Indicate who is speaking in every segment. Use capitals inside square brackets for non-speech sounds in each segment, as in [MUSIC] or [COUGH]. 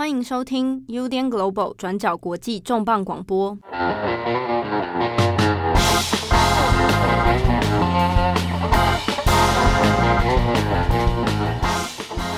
Speaker 1: 欢迎收听 UDN Global 转角国际重磅广播。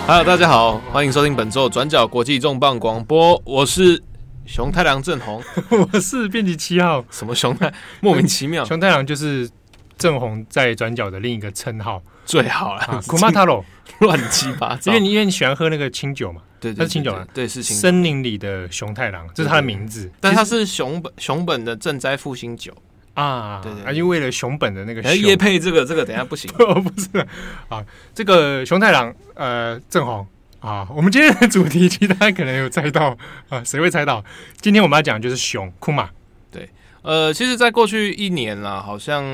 Speaker 2: Hello，大家好，欢迎收听本周转角国际重磅广播。我是熊太郎正红，[LAUGHS]
Speaker 3: 我是编辑七号。
Speaker 2: 什么熊太？莫名其妙。
Speaker 3: 熊太郎就是正红在转角的另一个称号，
Speaker 2: 最好了。
Speaker 3: 古马塔罗，
Speaker 2: 乱七八糟。[LAUGHS]
Speaker 3: 因为你因为你喜欢喝那个清酒嘛。对，它是清酒啊，
Speaker 2: 对，是清。
Speaker 3: 森林里的熊太郎，这是它的名字，
Speaker 2: 但它是熊本熊本的赈灾复兴酒
Speaker 3: 啊，对对，因为为了熊本的那个，
Speaker 2: 叶配这个这个等下不行，[LAUGHS]
Speaker 3: 不是啊，这个熊太郎，呃，正红啊，我们今天的主题其实大家可能有猜到啊，谁会猜到？今天我们要讲的就是熊库玛。
Speaker 2: 呃，其实，在过去一年啦，好像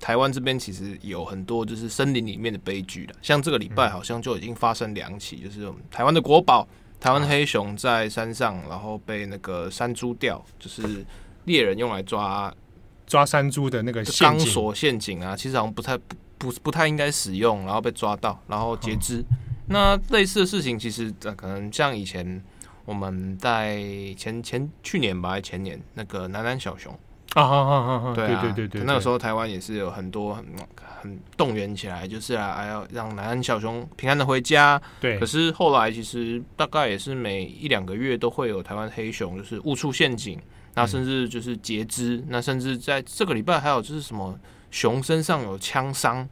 Speaker 2: 台湾这边其实有很多就是森林里面的悲剧了。像这个礼拜，好像就已经发生两起，就是我们台湾的国宝台湾黑熊在山上，然后被那个山猪钓，就是猎人用来抓
Speaker 3: 抓山猪的那个
Speaker 2: 钢索陷阱啊，其实好像不太不不不太应该使用，然后被抓到，然后截肢。那类似的事情，其实呃可能像以前我们在前前去年吧，前年那个南南小熊。
Speaker 3: 啊哈哈哈哈！
Speaker 2: 对啊，
Speaker 3: 对对对对，
Speaker 2: 那个时候台湾也是有很多很很动员起来，就是啊，还要让南安小熊平安的回家。
Speaker 3: 对，
Speaker 2: 可是后来其实大概也是每一两个月都会有台湾黑熊就是误触陷阱，那甚至就是截肢，嗯、那甚至在这个礼拜还有就是什么熊身上有枪伤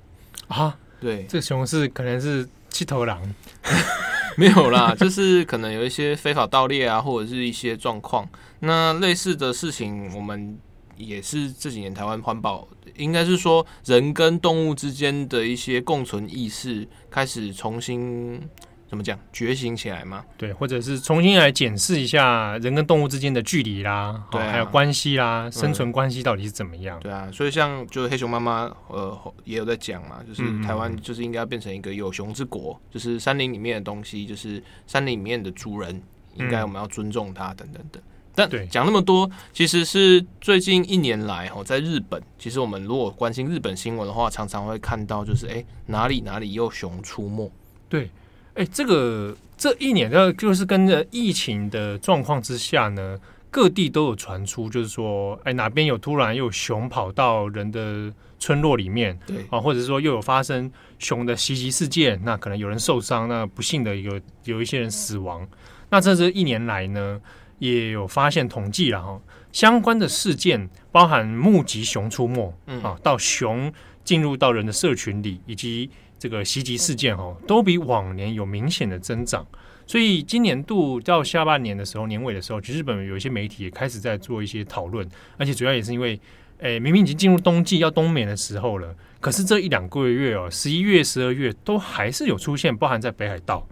Speaker 3: 啊？对，这熊是可能是七头狼，[LAUGHS]
Speaker 2: 没有啦，就是可能有一些非法盗猎啊，或者是一些状况。那类似的事情，我们。也是这几年台湾环保，应该是说人跟动物之间的一些共存意识开始重新怎么讲觉醒起来嘛？
Speaker 3: 对，或者是重新来检视一下人跟动物之间的距离啦，对、啊，还有关系啦，嗯、生存关系到底是怎么样？
Speaker 2: 对啊，所以像就是黑熊妈妈呃也有在讲嘛，就是台湾就是应该要变成一个有熊之国，嗯、就是山林里面的东西，就是山林里面的主人，应该我们要尊重它，等等等。但讲那么多，其实是最近一年来哦，在日本，其实我们如果关心日本新闻的话，常常会看到就是哎，哪里哪里有熊出没。
Speaker 3: 对，哎，这个这一年的，就是跟着疫情的状况之下呢，各地都有传出，就是说，哎，哪边有突然又有熊跑到人的村落里面，
Speaker 2: 对
Speaker 3: 啊，或者是说又有发生熊的袭击事件，那可能有人受伤，那不幸的有有一些人死亡。那这这一年来呢？也有发现统计了哈，相关的事件包含目击熊出没，嗯啊，到熊进入到人的社群里，以及这个袭击事件哈，都比往年有明显的增长。所以今年度到下半年的时候，年尾的时候，其实日本有一些媒体也开始在做一些讨论，而且主要也是因为，诶，明明已经进入冬季要冬眠的时候了，可是这一两个月哦，十一月、十二月都还是有出现，包含在北海道。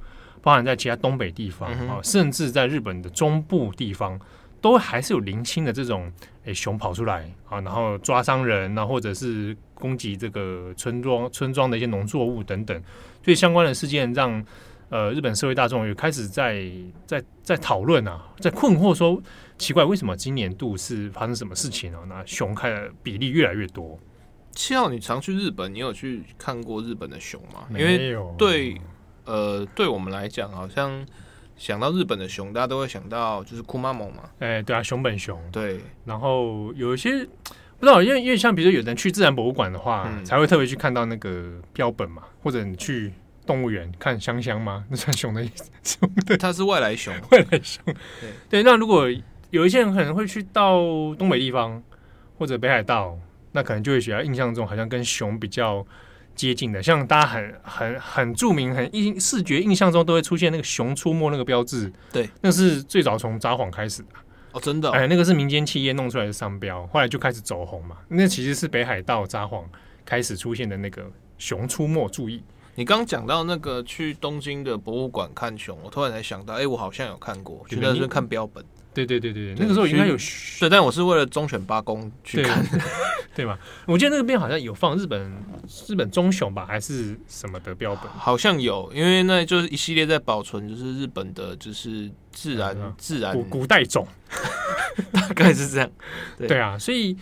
Speaker 3: 包含在其他东北地方啊，嗯、甚至在日本的中部地方，都还是有零星的这种诶、欸、熊跑出来啊，然后抓伤人啊，或者是攻击这个村庄村庄的一些农作物等等。所以相关的事件让呃日本社会大众也开始在在在讨论啊，在困惑说奇怪，为什么今年度是发生什么事情啊？那熊开的比例越来越多。
Speaker 2: 七号，你常去日本，你有去看过日本的熊吗？没有。因为对。呃，对我们来讲，好像想到日本的熊，大家都会想到就是库玛蒙嘛。
Speaker 3: 哎、欸，对啊，熊本熊。
Speaker 2: 对，
Speaker 3: 然后有一些不知道，因为因为像比如说有人去自然博物馆的话，嗯、才会特别去看到那个标本嘛，或者你去动物园看香香吗？[LAUGHS] 那算熊的意思？熊的，
Speaker 2: 它是外来熊，[LAUGHS]
Speaker 3: 外来熊。对对，那如果有一些人可能会去到东北地方或者北海道，那可能就会觉得印象中好像跟熊比较。接近的，像大家很很很著名、很印视觉印象中都会出现那个熊出没那个标志，
Speaker 2: 对，
Speaker 3: 那是最早从札幌开始的
Speaker 2: 哦，真的、哦，
Speaker 3: 哎，那个是民间企业弄出来的商标，后来就开始走红嘛。那其实是北海道札幌开始出现的那个熊出没，注意。
Speaker 2: 你刚讲到那个去东京的博物馆看熊，我突然才想到，哎、欸，我好像有看过，去那边看标本。
Speaker 3: 对对对对，那个时候应该有
Speaker 2: 对，但我是为了忠犬八公去看的，[LAUGHS]
Speaker 3: 对吧？我记得那个边好像有放日本日本棕熊吧，还是什么的标本？
Speaker 2: 好像有，因为那就是一系列在保存，就是日本的，就是自然、嗯、自然
Speaker 3: 古古代种，[LAUGHS]
Speaker 2: 大概是这样。
Speaker 3: 对，对啊，所以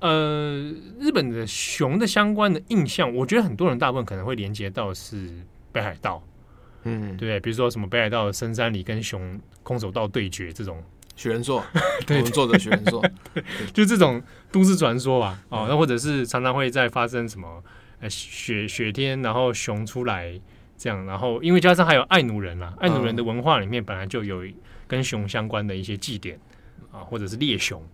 Speaker 3: 呃，日本的熊的相关的印象，我觉得很多人大部分可能会连接到是北海道。嗯，对，比如说什么北海道的深山里跟熊空手道对决这种。
Speaker 2: 许人作，[LAUGHS] 我们作者雪人座，[LAUGHS]
Speaker 3: 就这种都市传说吧。哦，那或者是常常会在发生什么，呃，雪雪天，然后熊出来这样，然后因为加上还有爱奴人啦，爱奴人的文化里面本来就有跟熊相关的一些祭典啊，或者是猎熊。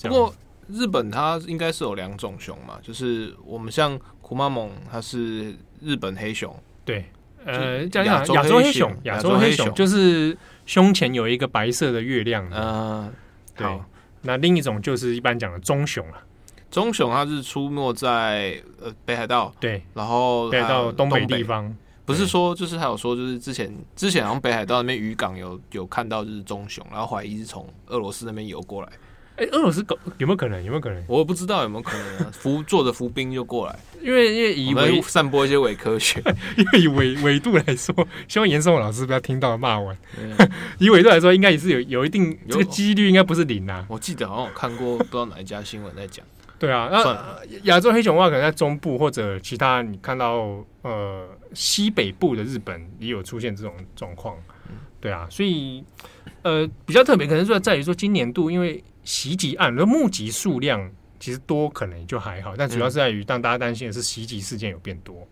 Speaker 2: 不过日本它应该是有两种熊嘛，就是我们像库玛蒙，它是日本黑熊，
Speaker 3: 对，呃，讲讲亚洲黑熊，亚洲黑熊就是。胸前有一个白色的月亮，嗯、呃，对。那另一种就是一般讲的棕熊了。
Speaker 2: 棕熊它是出没在呃北海道，
Speaker 3: 对，
Speaker 2: 然后
Speaker 3: 北海道东北地方。
Speaker 2: 不是说，就是还有说，就是之前之前好像北海道那边渔港有有看到就是棕熊，然后怀疑是从俄罗斯那边游过来。
Speaker 3: 哎，俄罗斯狗有没有可能？有没有可能？
Speaker 2: 我不知道有没有可能啊。浮坐着浮冰就过来，
Speaker 3: 因为因为以伪
Speaker 2: 散播一些伪科学，[LAUGHS]
Speaker 3: 因为以纬纬度来说，希望严嵩老师不要听到骂完。[LAUGHS] 以纬度来说，应该也是有有一定这个几率，应该不是零啊。
Speaker 2: 我记得好像我看过，不知道哪一家新闻在讲。
Speaker 3: 对啊，那亚洲黑熊的话，可能在中部或者其他你看到呃西北部的日本也有出现这种状况。对啊，所以呃比较特别，可能就在于说今年度因为。袭击案，那募集数量其实多，可能就还好，但主要是在于，当大家担心的是袭击事件有变多，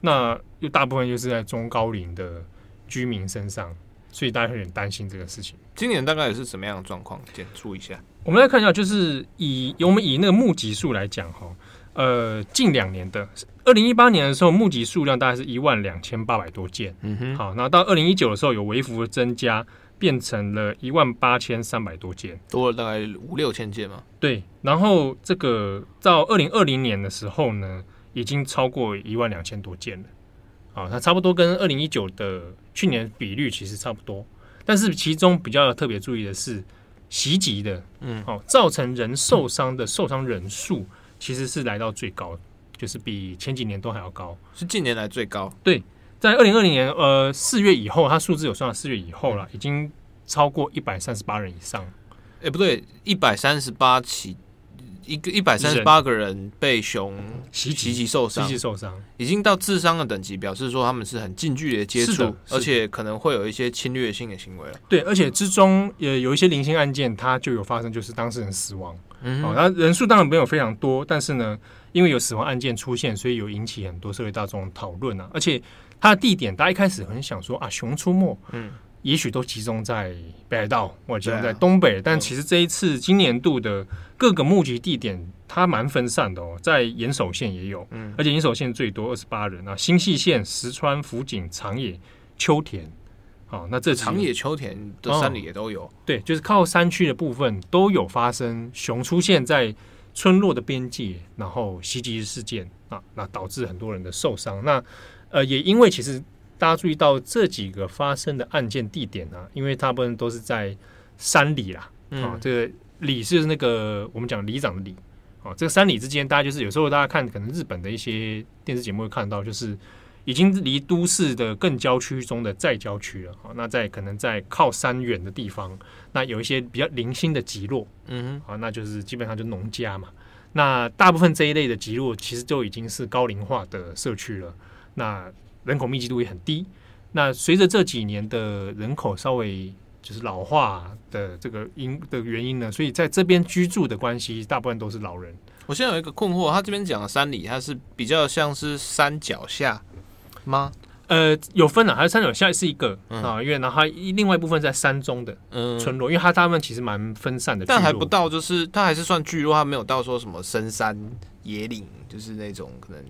Speaker 3: 那又大部分就是在中高龄的居民身上，所以大家有点担心这个事情。
Speaker 2: 今年大概也是什么样的状况？简述一下。
Speaker 3: 我们来看一下，就是以我们以那个募集数来讲，哈，呃，近两年的二零一八年的时候，募集数量大概是一万两千八百多件，嗯哼，好，那到二零一九的时候有微幅的增加。变成了一万八千三百多件，
Speaker 2: 多了大概五六千件嘛。
Speaker 3: 对，然后这个到二零二零年的时候呢，已经超过一万两千多件了。啊，它差不多跟二零一九的去年比率其实差不多，但是其中比较特别注意的是袭击的，嗯，哦，造成人受伤的受伤人数其实是来到最高，就是比前几年都还要高，
Speaker 2: 是近年来最高。
Speaker 3: 对。在二零二零年，呃，四月以后，它数字有算到四月以后了，已经超过一百三十八人以上。
Speaker 2: 哎、不对，一百三十八起，一个一百三十八个人被熊袭袭击受伤，袭击受伤，已经到致伤的等级，表示说他们是很近距离的接触，而且可能会有一些侵略性的行为了。
Speaker 3: 对，而且之中也有一些零星案件，它就有发生，就是当事人死亡。嗯，好，那人数当然没有非常多，但是呢，因为有死亡案件出现，所以有引起很多社会大众讨论啊，而且。它的地点，大家一开始很想说啊，熊出没，嗯，也许都集中在北海道或者集中在东北，啊、但其实这一次今年度的各个募集地点，它蛮分散的哦，在岩手县也有，嗯，而且岩手县最多二十八人啊，新潟县、石川、福井、长野、秋田，好，那这
Speaker 2: 长野、秋田的山里也都有，哦，
Speaker 3: 对，就是靠山区的部分都有发生熊出现在村落的边界，然后袭击事件啊，那导致很多人的受伤，那。呃，也因为其实大家注意到这几个发生的案件地点呢、啊，因为大部分都是在山里啦，嗯、啊，这个里是那个我们讲里长的里，啊，这个山里之间，大家就是有时候大家看可能日本的一些电视节目会看到，就是已经离都市的更郊区中的再郊区了，啊，那在可能在靠山远的地方，那有一些比较零星的集落，嗯哼，啊，那就是基本上就农家嘛，那大部分这一类的集落其实就已经是高龄化的社区了。那人口密集度也很低。那随着这几年的人口稍微就是老化的这个因的原因呢，所以在这边居住的关系，大部分都是老人。
Speaker 2: 我现在有一个困惑，他这边讲的山里，它是比较像是山脚下吗？
Speaker 3: 呃，有分了，还是山脚下是一个、嗯、啊，因为然后它另外一部分在山中的村落，嗯、因为它大部分其实蛮分散的，
Speaker 2: 但还不到，就是它还是算聚落，它没有到说什么深山野岭，就是那种可能。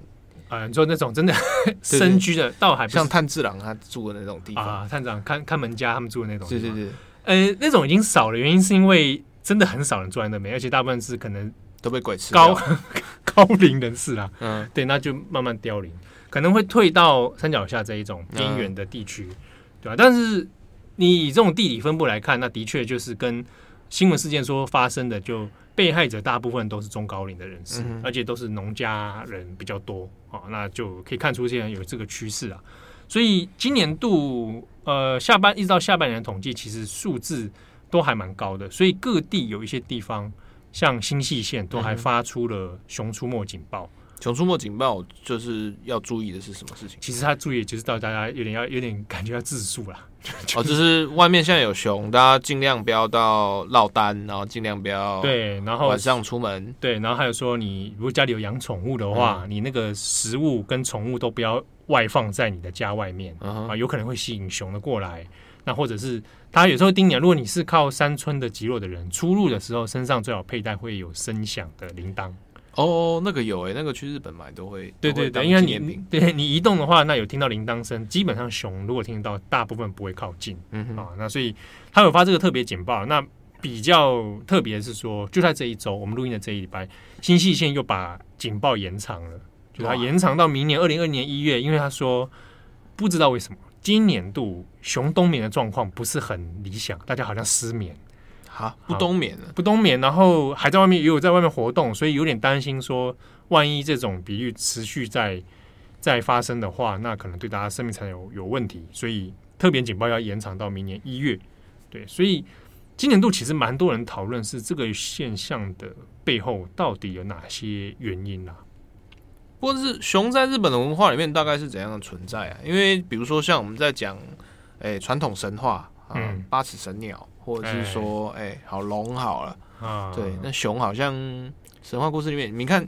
Speaker 3: 啊，你说那种真的深居的，倒还不
Speaker 2: 像炭治郎他住的那种地方
Speaker 3: 啊。炭治郎看看门家他们住的那种，
Speaker 2: 对对对。
Speaker 3: 呃，那种已经少了，原因是因为真的很少人住在那边，而且大部分是可能
Speaker 2: 都被鬼吃
Speaker 3: 高 [LAUGHS] 高龄人士啦。嗯，对，那就慢慢凋零，可能会退到山脚下这一种边缘的地区，嗯、对吧？但是你以这种地理分布来看，那的确就是跟新闻事件说发生的就。被害者大部分都是中高龄的人士，嗯、而且都是农家人比较多啊，那就可以看出现在有这个趋势啊。所以今年度呃下半一直到下半年的统计，其实数字都还蛮高的。所以各地有一些地方，像新潟县都还发出了熊出没警报，
Speaker 2: 熊出没警报就是要注意的是什么事情？
Speaker 3: 其实他注意就是到大家有点要有点感觉要自肃了。[LAUGHS]
Speaker 2: 哦，就是外面现在有熊，大家尽量不要到落单，然后尽量不要
Speaker 3: 对，然后
Speaker 2: 晚上出门。
Speaker 3: 对，然后还有说，你如果家里有养宠物的话，嗯、你那个食物跟宠物都不要外放在你的家外面、嗯、啊，有可能会吸引熊的过来。那或者是他有时候叮你，如果你是靠山村的极弱的人，出入的时候身上最好佩戴会有声响的铃铛。
Speaker 2: 哦，那个有诶、欸，那个去日本买都会。
Speaker 3: 对对对，应该你对你移动的话，那有听到铃铛声，基本上熊如果听到，大部分不会靠近。啊，那所以他有发这个特别警报。那比较特别是说，就在这一周，我们录音的这一礼拜，新潟县又把警报延长了，就它延长到明年二零二二年一月，因为他说不知道为什么今年度熊冬眠的状况不是很理想，大家好像失眠。
Speaker 2: 啊，不冬眠了，
Speaker 3: 不冬眠，然后还在外面也有在外面活动，所以有点担心说，万一这种比喻持续在在发生的话，那可能对大家生命才有有问题，所以特别警报要延长到明年一月。对，所以今年度其实蛮多人讨论是这个现象的背后到底有哪些原因啊？
Speaker 2: 或者是熊在日本的文化里面大概是怎样的存在啊？因为比如说像我们在讲，诶，传统神话啊，嗯，八尺神鸟。或者是说，哎、欸欸，好龙好了，啊，对，那熊好像神话故事里面，你看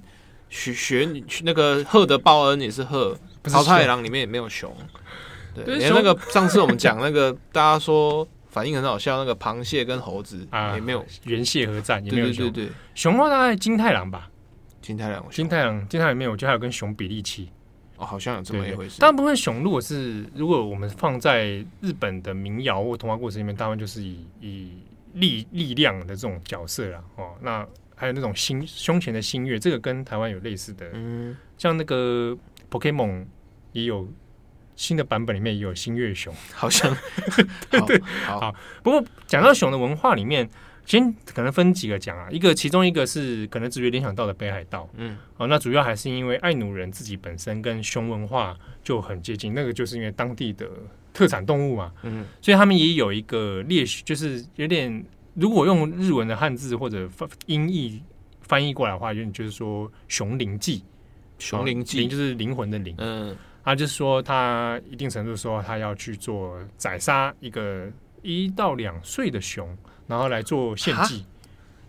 Speaker 2: 学学那个鹤德报恩也是鹤，桃太郎里面也没有熊，[LAUGHS] 对，连那个上次我们讲那个大家说反应很好笑，那个螃蟹跟猴子也没有
Speaker 3: 原蟹合战，也没有熊，
Speaker 2: 对对对，
Speaker 3: 熊的话大概金太郎吧，
Speaker 2: 金太郎，
Speaker 3: 金太郎，金太郎里面我觉得还有跟熊比例期。
Speaker 2: 哦，好像有这么一回事。
Speaker 3: 大部分熊，如果是如果我们放在日本的民谣或童话故事里面，大部分就是以以力力量的这种角色啦。哦，那还有那种星胸前的星月，这个跟台湾有类似的。嗯，像那个 Pokemon 也有新的版本，里面也有新月熊，
Speaker 2: 好像。[LAUGHS]
Speaker 3: 对对，好，好。不过讲到熊的文化里面。先可能分几个讲啊，一个其中一个是可能直觉联想到的北海道，嗯，哦，那主要还是因为爱努人自己本身跟熊文化就很接近，那个就是因为当地的特产动物嘛，嗯，所以他们也有一个猎，就是有点如果用日文的汉字或者音译翻译过来的话，有点就是说熊灵祭，
Speaker 2: 熊灵祭，
Speaker 3: 灵就是灵魂的灵，嗯，他就是说他一定程度说他要去做宰杀一个一到两岁的熊。然后来做献祭，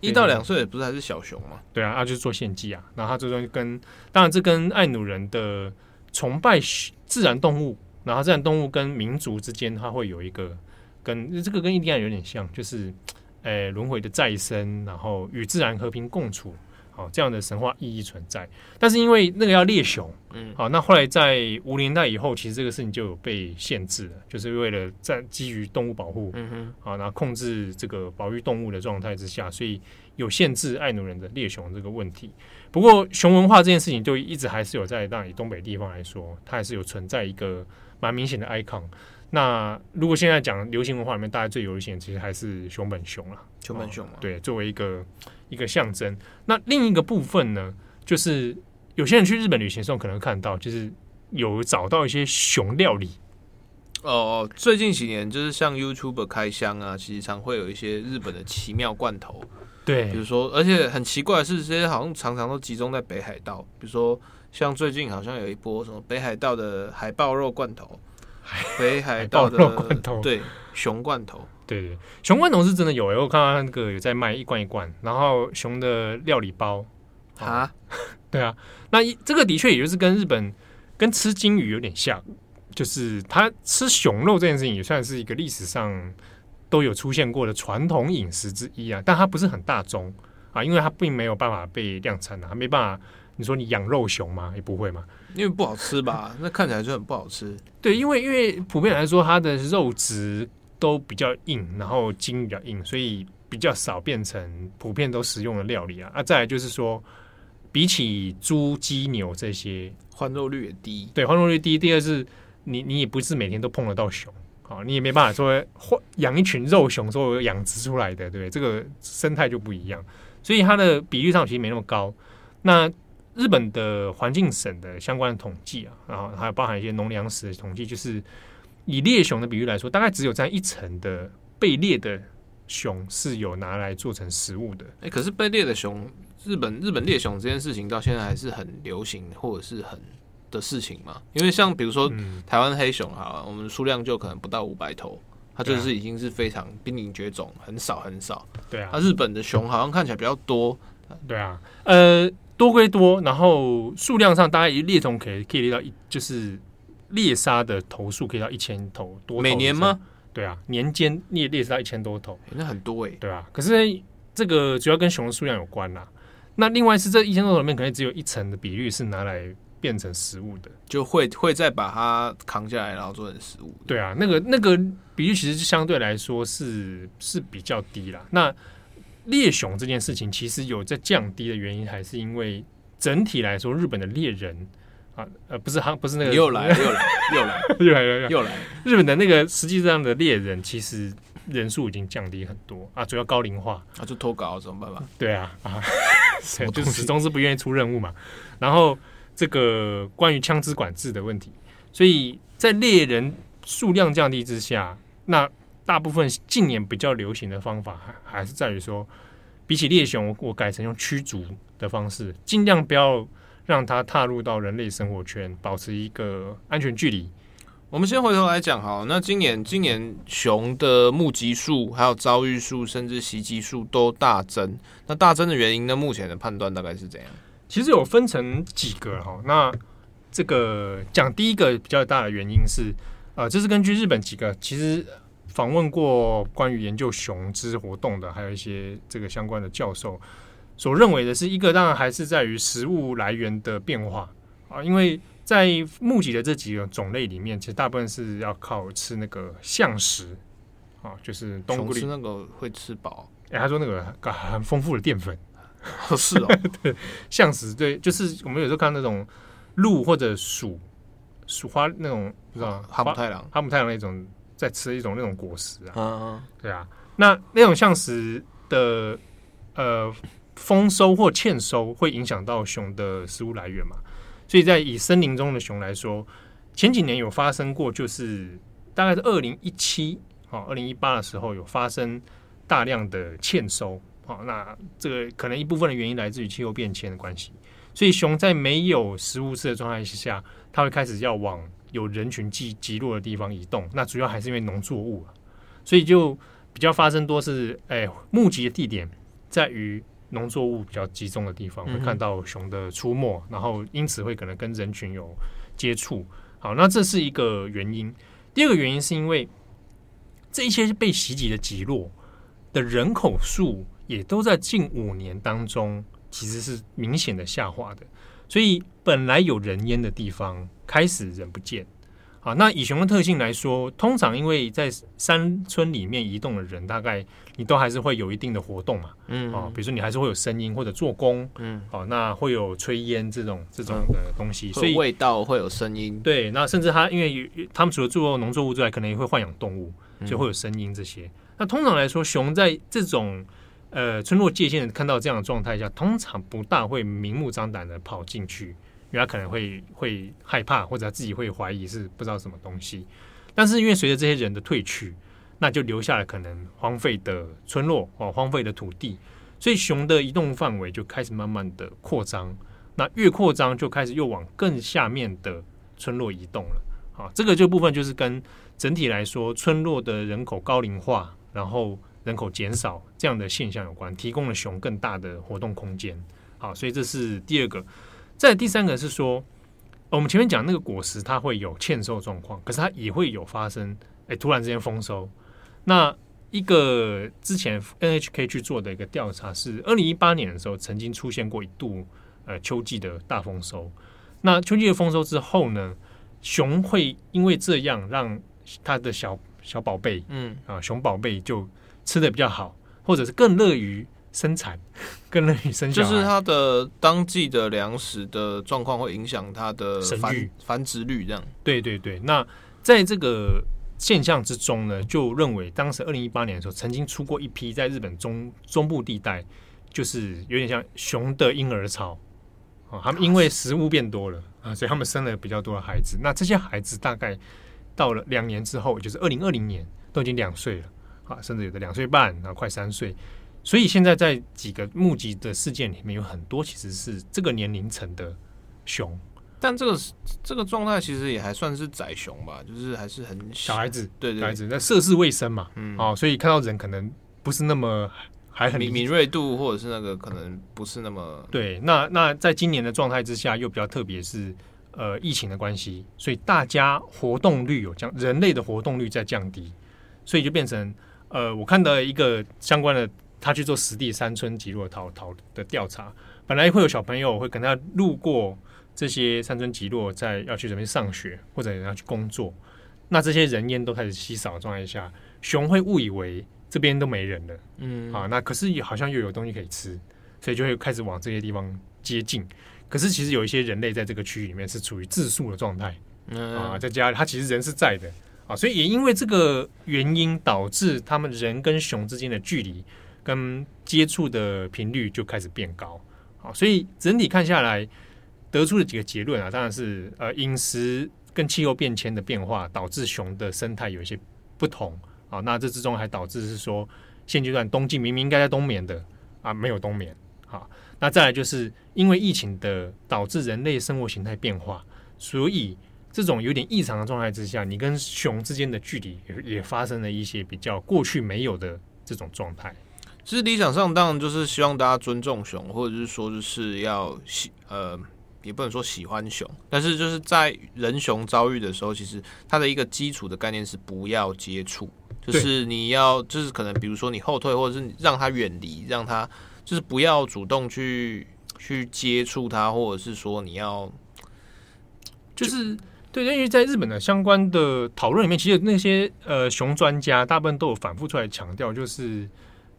Speaker 2: 一到两岁不是还是小熊吗？
Speaker 3: 对啊，他就是做献祭啊。然后他这东西跟当然这跟爱努人的崇拜自然动物，然后自然动物跟民族之间，它会有一个跟这个跟印第安有点像，就是诶轮回的再生，然后与自然和平共处。哦，这样的神话意义存在，但是因为那个要猎熊，嗯，好，那后来在五零年代以后，其实这个事情就有被限制了，就是为了在基于动物保护，嗯哼，好，那控制这个保育动物的状态之下，所以有限制爱奴人的猎熊这个问题。不过熊文化这件事情就一直还是有在，当然以东北地方来说，它还是有存在一个蛮明显的 icon。那如果现在讲流行文化里面，大家最流行的其实还是熊本熊了，
Speaker 2: 熊本熊
Speaker 3: 啊，对，作为一个。一个象征。那另一个部分呢，就是有些人去日本旅行的时候，可能看到，就是有找到一些熊料理。
Speaker 2: 哦，最近几年就是像 YouTube 开箱啊，其实常会有一些日本的奇妙罐头。
Speaker 3: 对，
Speaker 2: 比如说，而且很奇怪的是，这些好像常常都集中在北海道。比如说，像最近好像有一波什么北海道的海豹肉罐头，北海道的
Speaker 3: 肉罐头，
Speaker 2: 对，熊罐头。
Speaker 3: 对对，熊罐头是真的有诶，我看到那个有在卖一罐一罐，然后熊的料理包
Speaker 2: 啊，[LAUGHS]
Speaker 3: 对啊，那一这个的确也就是跟日本跟吃金鱼有点像，就是他吃熊肉这件事情也算是一个历史上都有出现过的传统饮食之一啊，但它不是很大众啊，因为它并没有办法被量产啊，没办法，你说你养肉熊吗？也不会嘛，
Speaker 2: 因为不好吃吧？[LAUGHS] 那看起来就很不好吃。
Speaker 3: 对，因为因为普遍来说，它的肉质。都比较硬，然后筋比较硬，所以比较少变成普遍都食用的料理啊。啊，再来就是说，比起猪、鸡、牛这些，
Speaker 2: 换肉率也低。
Speaker 3: 对，换肉率低。第二是，你你也不是每天都碰得到熊，啊，你也没办法说换养一群肉熊，说养殖出来的，对不对？这个生态就不一样，所以它的比率上其实没那么高。那日本的环境省的相关的统计啊，然后还有包含一些农粮食的统计，就是。以猎熊的比喻来说，大概只有在一层的被猎的熊是有拿来做成食物的。
Speaker 2: 哎、欸，可是被猎的熊，日本日本猎熊这件事情到现在还是很流行，或者是很的事情嘛？因为像比如说、嗯、台湾黑熊哈，我们数量就可能不到五百头，它就是已经是非常濒临绝种，很少很少。对啊，它日本的熊好像看起来比较多。
Speaker 3: 对啊，呃，多归多，然后数量上大概一猎头可以可以猎到一，就是猎杀的头数可以到一千头多头。
Speaker 2: 每年吗？
Speaker 3: 对啊，年间猎猎杀到一千多头，
Speaker 2: 欸、那很多哎、欸。
Speaker 3: 对啊，可是这个主要跟熊的数量有关啦。那另外是这一千多头里面，可能只有一成的比率是拿来变成食物的，
Speaker 2: 就会会再把它扛下来，然后做成食物。
Speaker 3: 对啊，那个那个比率其实相对来说是是比较低啦。那猎熊这件事情其实有在降低的原因，还是因为整体来说，日本的猎人啊，呃，不是哈，不是那个
Speaker 2: 又来又来又来 [LAUGHS]
Speaker 3: 又来又来
Speaker 2: 又来，
Speaker 3: 日本的那个实际上的猎人其实人数已经降低很多啊，主要高龄化
Speaker 2: 啊，就脱稿怎么办吧？
Speaker 3: 对啊啊，[LAUGHS] 就始终是不愿意出任务嘛。然后这个关于枪支管制的问题，所以在猎人数量降低之下，那。大部分近年比较流行的方法，还还是在于说，比起猎熊，我改成用驱逐的方式，尽量不要让它踏入到人类生活圈，保持一个安全距离。
Speaker 2: 我们先回头来讲，好，那今年今年熊的目击数、还有遭遇数，甚至袭击数都大增。那大增的原因呢？目前的判断大概是怎样？
Speaker 3: 其实有分成几个哈。那这个讲第一个比较大的原因是，呃，这是根据日本几个其实。访问过关于研究雄之活动的，还有一些这个相关的教授所认为的是一个，当然还是在于食物来源的变化啊，因为在募集的这几个种类里面，其实大部分是要靠吃那个象食啊，就是冬
Speaker 2: 吃那个会吃饱。
Speaker 3: 哎、欸，他说那个很丰富的淀粉，
Speaker 2: 是哦，[LAUGHS]
Speaker 3: 对，象食对，就是我们有时候看那种鹿或者鼠鼠花那种，不知道
Speaker 2: 哈姆太郎，
Speaker 3: 哈姆太郎那种。在吃一种那种果实啊，
Speaker 2: 嗯、
Speaker 3: 对啊，那那种橡实的呃丰收或欠收，会影响到熊的食物来源嘛？所以在以森林中的熊来说，前几年有发生过，就是大概是二零一七啊，二零一八的时候有发生大量的欠收啊。那这个可能一部分的原因来自于气候变迁的关系，所以熊在没有食物吃的状态下，它会开始要往。有人群集集落的地方移动，那主要还是因为农作物啊，所以就比较发生多是，哎，募集的地点在于农作物比较集中的地方，会看到熊的出没，然后因此会可能跟人群有接触。好，那这是一个原因。第二个原因是因为这一些被袭击的集落的人口数也都在近五年当中其实是明显的下滑的。所以本来有人烟的地方开始人不见，好，那以熊的特性来说，通常因为在山村里面移动的人，大概你都还是会有一定的活动嘛，嗯，啊，比如说你还是会有声音或者做工，嗯，好，那会有炊烟这种这种的东西，所以
Speaker 2: 味道会有声音，
Speaker 3: 对，那甚至他因为他们除了做农作物之外，可能也会豢养动物，所以会有声音这些。那通常来说，熊在这种呃，村落界限看到这样的状态下，通常不大会明目张胆的跑进去，因为他可能会会害怕，或者他自己会怀疑是不知道什么东西。但是因为随着这些人的退去，那就留下了可能荒废的村落哦，荒废的土地，所以熊的移动范围就开始慢慢的扩张。那越扩张，就开始又往更下面的村落移动了。啊，这个这部分就是跟整体来说，村落的人口高龄化，然后。人口减少这样的现象有关，提供了熊更大的活动空间。好，所以这是第二个。再第三个是说，我们前面讲那个果实它会有欠收状况，可是它也会有发生，哎，突然之间丰收。那一个之前 NHK 去做的一个调查是，二零一八年的时候曾经出现过一度呃秋季的大丰收。那秋季的丰收之后呢，熊会因为这样让它的小小宝贝，嗯啊，熊宝贝就吃的比较好，或者是更乐于生产，更乐于生
Speaker 2: 就是它的当季的粮食的状况会影响它的繁
Speaker 3: 育
Speaker 2: 繁殖率，这样。
Speaker 3: 对对对，那在这个现象之中呢，就认为当时二零一八年的时候，曾经出过一批在日本中中部地带，就是有点像熊的婴儿潮啊，他们因为食物变多了啊，所以他们生了比较多的孩子。那这些孩子大概到了两年之后，就是二零二零年，都已经两岁了。啊，甚至有的两岁半，然后快三岁。所以现在在几个目击的事件里面，有很多其实是这个年龄层的熊。
Speaker 2: 但这个这个状态其实也还算是仔熊吧，就是还是很小，
Speaker 3: 小孩子，
Speaker 2: 对对，
Speaker 3: 小孩子，那涉世未深嘛，嗯，哦，所以看到人可能不是那么还很
Speaker 2: 敏敏锐度，或者是那个可能不是那么
Speaker 3: 对。那那在今年的状态之下，又比较特别是呃疫情的关系，所以大家活动率有降，人类的活动率在降低，所以就变成呃，我看到一个相关的，他去做实地山村极落逃逃的调查，本来会有小朋友会跟他路过。这些山村集落在要去这边上学或者要去工作，那这些人烟都开始稀少的状态下，熊会误以为这边都没人了，嗯，啊，那可是也好像又有东西可以吃，所以就会开始往这些地方接近。可是其实有一些人类在这个区域里面是处于自述的状态，嗯，啊，在家里他其实人是在的，啊，所以也因为这个原因导致他们人跟熊之间的距离跟接触的频率就开始变高，啊，所以整体看下来。得出的几个结论啊，当然是呃饮食跟气候变迁的变化导致熊的生态有一些不同啊。那这之中还导致是说，现阶段冬季明明应该在冬眠的啊，没有冬眠。好，那再来就是因为疫情的导致人类生活形态变化，所以这种有点异常的状态之下，你跟熊之间的距离也也发生了一些比较过去没有的这种状态。
Speaker 2: 其实理想上当然就是希望大家尊重熊，或者是说就是要喜呃。也不能说喜欢熊，但是就是在人熊遭遇的时候，其实它的一个基础的概念是不要接触，就是你要就是可能比如说你后退，或者是让它远离，让它就是不要主动去去接触它，或者是说你要
Speaker 3: 就是对，因为在日本的相关的讨论里面，其实那些呃熊专家大部分都有反复出来强调，就是。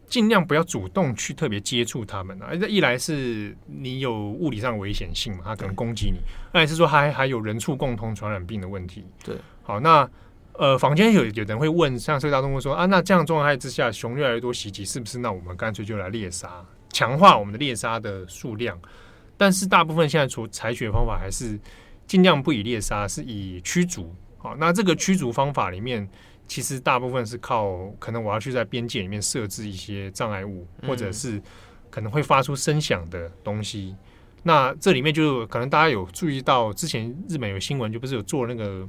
Speaker 3: 尽量不要主动去特别接触它们啊！这一来是你有物理上的危险性嘛，它可能攻击你；二来是说还还有人畜共同传染病的问题。
Speaker 2: 对，
Speaker 3: 好，那呃，坊间有有人会问，像社会大众会说啊，那这样状态之下，熊越来越多袭击，是不是那我们干脆就来猎杀，强化我们的猎杀的数量？但是大部分现在所采取的方法还是尽量不以猎杀，是以驱逐。好，那这个驱逐方法里面。其实大部分是靠可能我要去在边界里面设置一些障碍物，或者是可能会发出声响的东西。那这里面就可能大家有注意到，之前日本有新闻，就不是有做那个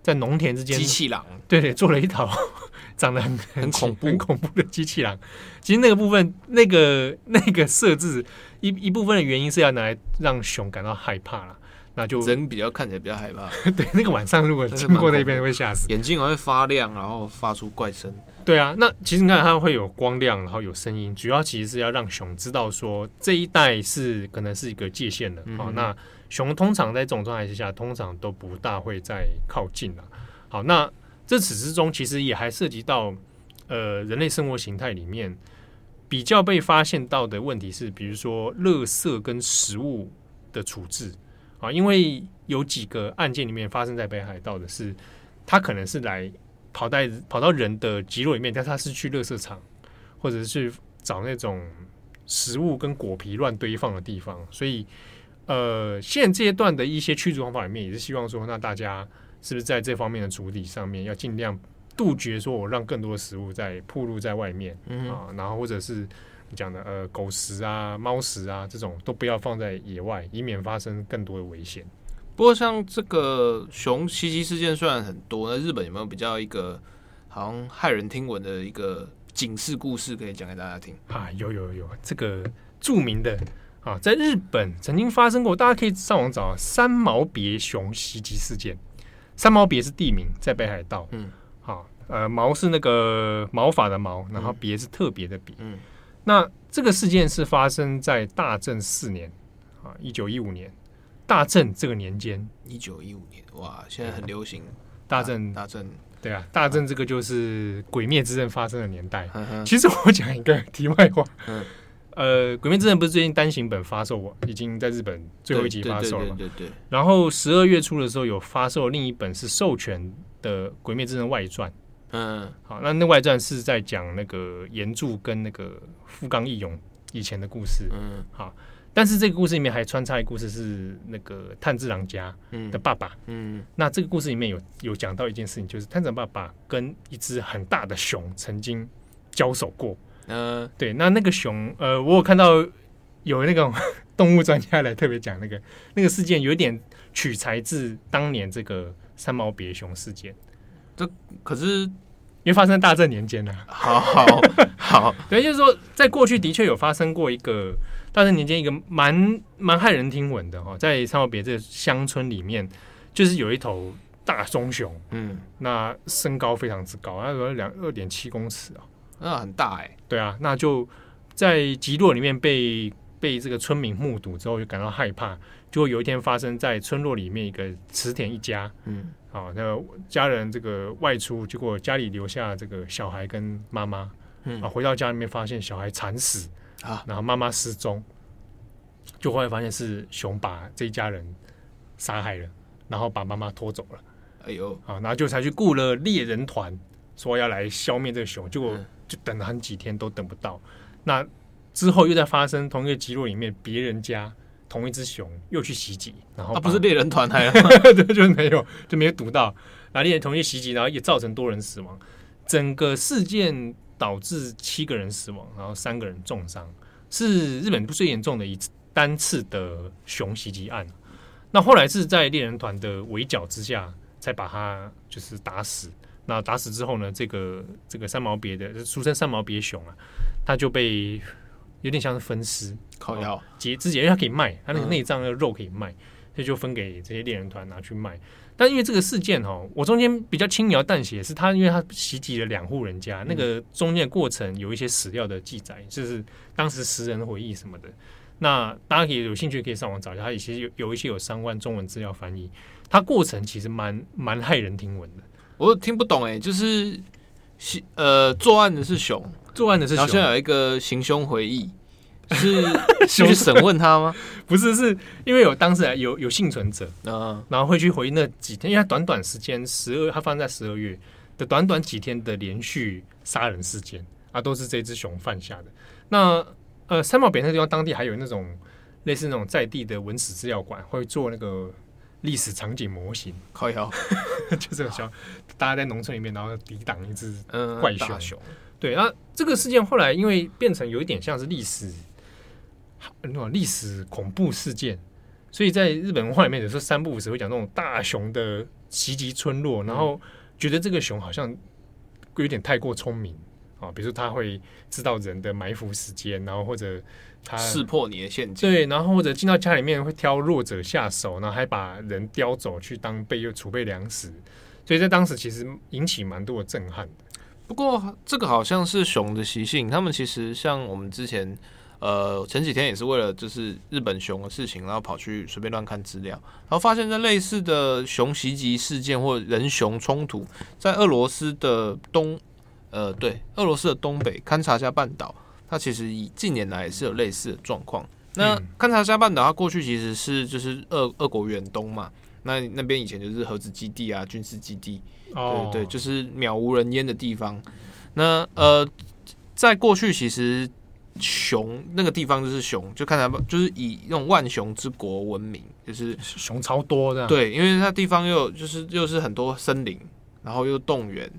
Speaker 3: 在农田之间
Speaker 2: 机器狼，
Speaker 3: 对对，[LAUGHS] 做了一套 [LAUGHS] 长得很很恐怖、很恐怖的机器狼。其实那个部分，那个那个设置一一部分的原因是要拿来让熊感到害怕了。那就
Speaker 2: 人比较看起来比较害怕，[LAUGHS]
Speaker 3: 对，那个晚上如果经过那边会吓死，
Speaker 2: 眼睛还会发亮，然后发出怪声。
Speaker 3: 对啊，那其实你看它会有光亮，然后有声音，主要其实是要让熊知道说这一带是可能是一个界限的。好、那熊通常在这种状态之下，通常都不大会再靠近了。好，那这此之中其实也还涉及到呃人类生活形态里面比较被发现到的问题是，比如说垃圾跟食物的处置。啊，因为有几个案件里面发生在北海道的是，他可能是来跑在跑到人的集落里面，但他是去垃圾场，或者是去找那种食物跟果皮乱堆放的地方。所以，呃，现阶段的一些驱逐方法里面，也是希望说，那大家是不是在这方面的处理上面，要尽量杜绝说我让更多的食物在暴露在外面，嗯、啊，然后或者是。讲的呃，狗食啊、猫食啊，这种都不要放在野外，以免发生更多的危险。
Speaker 2: 不过，像这个熊袭击事件虽然很多，那日本有没有比较一个好像骇人听闻的一个警示故事可以讲给大家听
Speaker 3: 啊？有有有，这个著名的啊，在日本曾经发生过，大家可以上网找三毛别熊袭击事件。三毛别是地名，在北海道。嗯，好，呃，毛是那个毛发的毛，然后别是特别的别。嗯。那这个事件是发生在大正四年啊，一九一五年。大正这个年间，
Speaker 2: 一九一五年，哇，现在很流行。
Speaker 3: 大正，
Speaker 2: 大正，
Speaker 3: 对啊，大正这个就是《鬼灭之刃》发生的年代。嗯、其实我讲一个题外话，嗯、呃，《鬼灭之刃》不是最近单行本发售，已经在日本最后一集发售了嘛？对对，对，对，对，对。然后十二月初的时候有发售另一本是授权的《鬼灭之刃》外传。嗯，好，那那外传是在讲那个炎柱跟那个富冈义勇以前的故事。嗯，好，但是这个故事里面还穿插一个故事，是那个炭治郎家的爸爸。
Speaker 2: 嗯，嗯
Speaker 3: 那这个故事里面有有讲到一件事情，就是炭治郎爸爸跟一只很大的熊曾经交手过。
Speaker 2: 嗯、呃，
Speaker 3: 对，那那个熊，呃，我有看到有那种 [LAUGHS] 动物专家来特别讲那个那个事件，有一点取材自当年这个三毛别熊事件。
Speaker 2: 这可是因
Speaker 3: 为发生在大正年间呢、
Speaker 2: 啊。好好好，[LAUGHS]
Speaker 3: 对，就是说，在过去的确有发生过一个。大正年间，一个蛮蛮骇人听闻的哈，在三毛别这个乡村里面，就是有一头大棕熊，嗯，那身高非常之高，那有两二点七公尺啊，
Speaker 2: 那很大哎、欸，
Speaker 3: 对啊，那就在集落里面被被这个村民目睹之后，就感到害怕，就会有一天发生在村落里面一个池田一家，嗯，好，那家人这个外出，结果家里留下这个小孩跟妈妈，嗯，啊，回到家里面发现小孩惨死。啊，然后妈妈失踪，就后来发现是熊把这一家人杀害了，然后把妈妈拖走了。哎呦，啊，然后就才去雇了猎人团，说要来消灭这个熊，结果就等了很几天都等不到。那之后又在发生同一个集落里面，别人家同一只熊又去袭击，然后
Speaker 2: 啊，不是猎人团来了，[LAUGHS]
Speaker 3: 对，就是没有就没有堵到，然后猎人同一袭击，然后也造成多人死亡，整个事件。导致七个人死亡，然后三个人重伤，是日本最严重的一次单次的熊袭击案。那后来是在猎人团的围剿之下，才把他就是打死。那打死之后呢，这个这个三毛别的俗称三毛别熊啊，他就被有点像是分尸，
Speaker 2: 烤掉
Speaker 3: 截肢解，因为它可以卖，它那个内脏的肉可以卖，所以就分给这些猎人团拿去卖。但因为这个事件哦，我中间比较轻描淡写，是他因为他袭击了两户人家，嗯、那个中间的过程有一些史料的记载，就是当时食人回忆什么的。那大家可以有兴趣可以上网找一下，它其实有有一些有相关中文资料翻译，它过程其实蛮蛮骇人听闻的。
Speaker 2: 我听不懂哎，就是呃作案的是熊，
Speaker 3: 作案的是熊，
Speaker 2: 好像有一个行凶回忆。[LAUGHS] 是去审问他吗？[LAUGHS]
Speaker 3: 不是，是因为有当事人有有幸存者，嗯，然后会去回忆那几天，因为他短短时间十二，他发生在十二月的短短几天的连续杀人事件啊，都是这只熊犯下的。那呃，三毛北那地方当地还有那种类似那种在地的文史资料馆，会做那个历史场景模型，
Speaker 2: 靠腰，[LAUGHS]
Speaker 3: 就这个熊，大家在农村里面，然后抵挡一只怪熊。熊对，那这个事件后来因为变成有一点像是历史。那种历史恐怖事件，所以在日本文化里面，有时候三不五时会讲那种大熊的袭击村落，然后觉得这个熊好像有点太过聪明啊，比如说他会知道人的埋伏时间，然后或者他
Speaker 2: 识破你的陷阱，
Speaker 3: 对，然后或者进到家里面会挑弱者下手，然后还把人叼走去当备又储备粮食，所以在当时其实引起蛮多的震撼。
Speaker 2: 不过这个好像是熊的习性，他们其实像我们之前。呃，前几天也是为了就是日本熊的事情，然后跑去随便乱看资料，然后发现，在类似的熊袭击事件或人熊冲突，在俄罗斯的东，呃，对，俄罗斯的东北勘察加半岛，它其实以近年来也是有类似的状况。那勘察加半岛，它过去其实是就是俄俄国远东嘛，那那边以前就是核子基地啊，军事基地，对对，就是渺无人烟的地方。那呃，在过去其实。熊那个地方就是熊，就看他就是以那种万熊之国闻名，就是
Speaker 3: 熊超多的。
Speaker 2: 对，因为它地方又有就是又是很多森林，然后又动物园，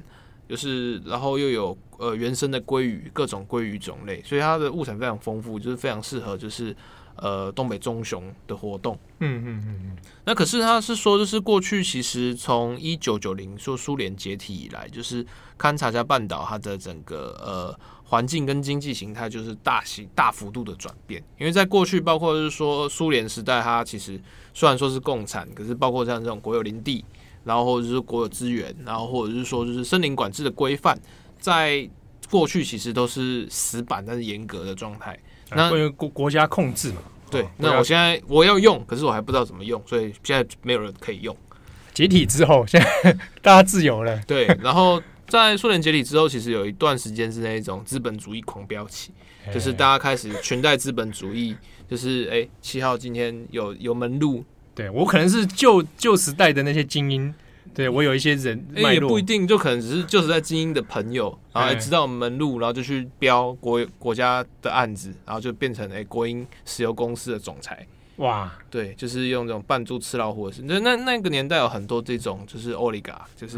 Speaker 2: 就是然后又有呃原生的鲑鱼，各种鲑鱼种类，所以它的物产非常丰富，就是非常适合就是呃东北棕熊的活动。嗯嗯嗯嗯。那可是他是说，就是过去其实从一九九零说苏联解体以来，就是勘察加半岛它的整个呃。环境跟经济形态就是大型大幅度的转变，因为在过去，包括就是说苏联时代，它其实虽然说是共产，可是包括像这种国有林地，然后或者是国有资源，然后或者是说就是森林管制的规范，在过去其实都是死板但是严格的状态。
Speaker 3: 那因为国国家控制嘛，
Speaker 2: 对。那我现在我要用，可是我还不知道怎么用，所以现在没有人可以用。[LAUGHS]
Speaker 3: 解体之后，现在 [LAUGHS] 大家自由了。
Speaker 2: 对，然后。在苏联解体之后，其实有一段时间是那种资本主义狂飙期，就是大家开始裙带资本主义，就是哎，七号今天有有门路，
Speaker 3: 对我可能是旧旧时代的那些精英，对我有一些人，
Speaker 2: 哎，也不一定，就可能只是就是在精英的朋友，然后知道门路，然后就去标国国家的案子，然后就变成哎国营石油公司的总裁。
Speaker 3: 哇，
Speaker 2: 对，就是用这种扮猪吃老虎的事。那那那个年代有很多这种，就是 oligarch，就是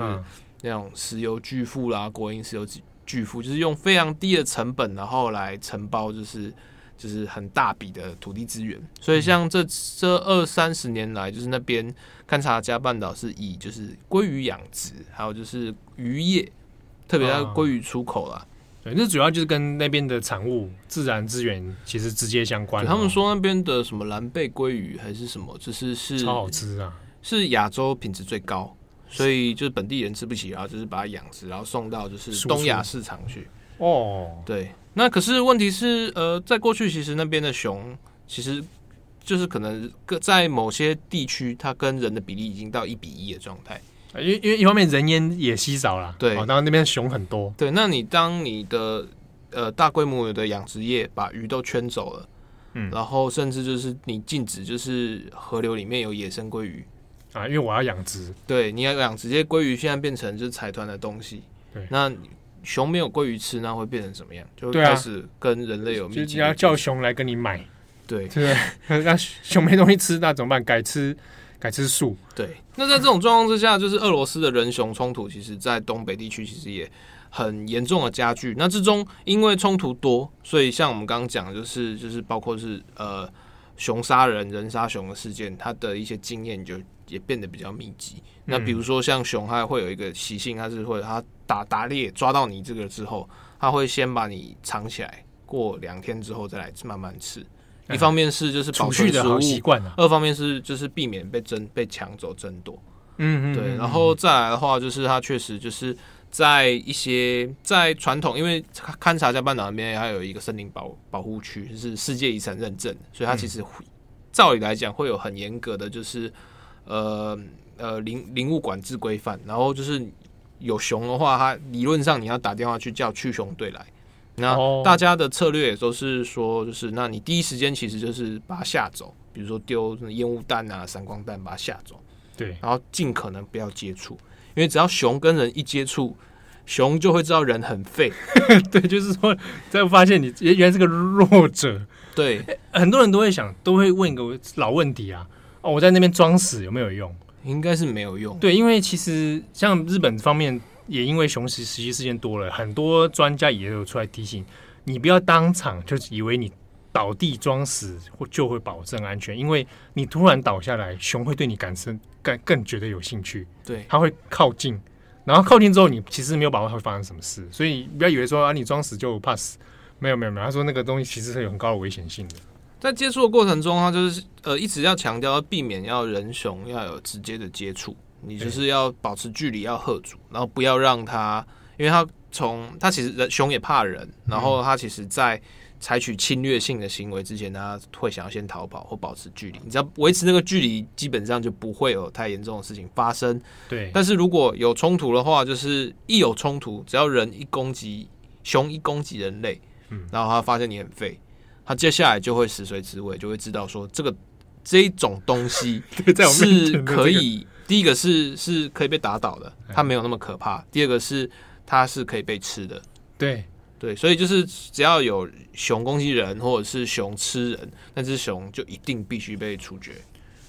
Speaker 2: 那种石油巨富啦，国营石油巨巨富，就是用非常低的成本，然后来承包，就是就是很大笔的土地资源。所以像这这二三十年来，就是那边勘察加半岛是以就是鲑鱼养殖，还有就是渔业，特别是鲑鱼出口啦。
Speaker 3: 对，那主要就是跟那边的产物、自然资源其实直接相关。
Speaker 2: 他们说那边的什么蓝背鲑鱼还是什么，就是是
Speaker 3: 超好吃啊，
Speaker 2: 是亚洲品质最高，所以就是本地人吃不起，然后就是把它养殖，然后送到就是东亚市场去。
Speaker 3: 哦，
Speaker 2: 对，那可是问题是，呃，在过去其实那边的熊，其实就是可能各在某些地区，它跟人的比例已经到一比一的状态。
Speaker 3: 因为因为一方面人烟也稀少了，
Speaker 2: 对，
Speaker 3: 然后那边熊很多，
Speaker 2: 对。那你当你的呃大规模的养殖业把鱼都圈走了，嗯，然后甚至就是你禁止就是河流里面有野生鲑鱼
Speaker 3: 啊，因为我要养殖，
Speaker 2: 对，你要养殖这些鲑鱼，现在变成就是财团的东西，
Speaker 3: 对。
Speaker 2: 那熊没有鲑鱼吃，那会变成什么样？就开始跟人类有密集，
Speaker 3: 就要叫熊来跟你买，
Speaker 2: 对，
Speaker 3: 对。那熊没东西吃，那怎么办？改吃。改吃素，
Speaker 2: 对。那在这种状况之下，就是俄罗斯的人熊冲突，其实，在东北地区其实也很严重的加剧。那之中，因为冲突多，所以像我们刚刚讲，就是就是包括是呃熊杀人、人杀熊的事件，它的一些经验就也变得比较密集。那比如说像熊，它会有一个习性，它是会它打打猎抓到你这个之后，他会先把你藏起来，过两天之后再来慢慢吃。一方面是就是保存食物
Speaker 3: 习惯，
Speaker 2: 二方面是就是避免被争被抢走争夺。
Speaker 3: 嗯嗯，
Speaker 2: 对。然后再来的话，就是它确实就是在一些在传统，因为勘察加半岛那边还有一个森林保保护区，就是世界遗产认证，所以它其实照理来讲会有很严格的就是呃呃林林务管制规范。然后就是有熊的话，它理论上你要打电话去叫驱熊队来。那大家的策略也都是说，就是那你第一时间其实就是把它吓走，比如说丢烟雾弹啊、闪光弹把它吓走，
Speaker 3: 对，
Speaker 2: 然后尽可能不要接触，因为只要熊跟人一接触，熊就会知道人很废，[LAUGHS]
Speaker 3: 对，就是说再发现你原来是个弱者，
Speaker 2: 对，
Speaker 3: 很多人都会想，都会问一个老问题啊，哦，我在那边装死有没有用？
Speaker 2: 应该是没有用，
Speaker 3: 对，因为其实像日本方面。也因为熊袭袭击事件多了，很多专家也有出来提醒你，不要当场就以为你倒地装死或就会保证安全，因为你突然倒下来，熊会对你感生更更觉得有兴趣，
Speaker 2: 对，
Speaker 3: 它会靠近，然后靠近之后，你其实没有把握它会发生什么事，所以不要以为说啊你装死就怕死，没有没有没有，他说那个东西其实是有很高的危险性的，
Speaker 2: 在接触的过程中，他就是呃一直要强调要避免要人熊要有直接的接触。你就是要保持距离，要喝阻，然后不要让它，因为它从它其实人熊也怕人，然后它其实在采取侵略性的行为之前，它会想要先逃跑或保持距离。你只要维持那个距离，基本上就不会有太严重的事情发生。
Speaker 3: 对，
Speaker 2: 但是如果有冲突的话，就是一有冲突，只要人一攻击熊一攻击人类，嗯，然后他发现你很废，他接下来就会食髓知味，就会知道说这个这一种东西 [LAUGHS] 是可以。第一个是是可以被打倒的，它没有那么可怕。第二个是它是可以被吃的，
Speaker 3: 对
Speaker 2: 对，所以就是只要有熊攻击人或者是熊吃人，那只熊就一定必须被处决。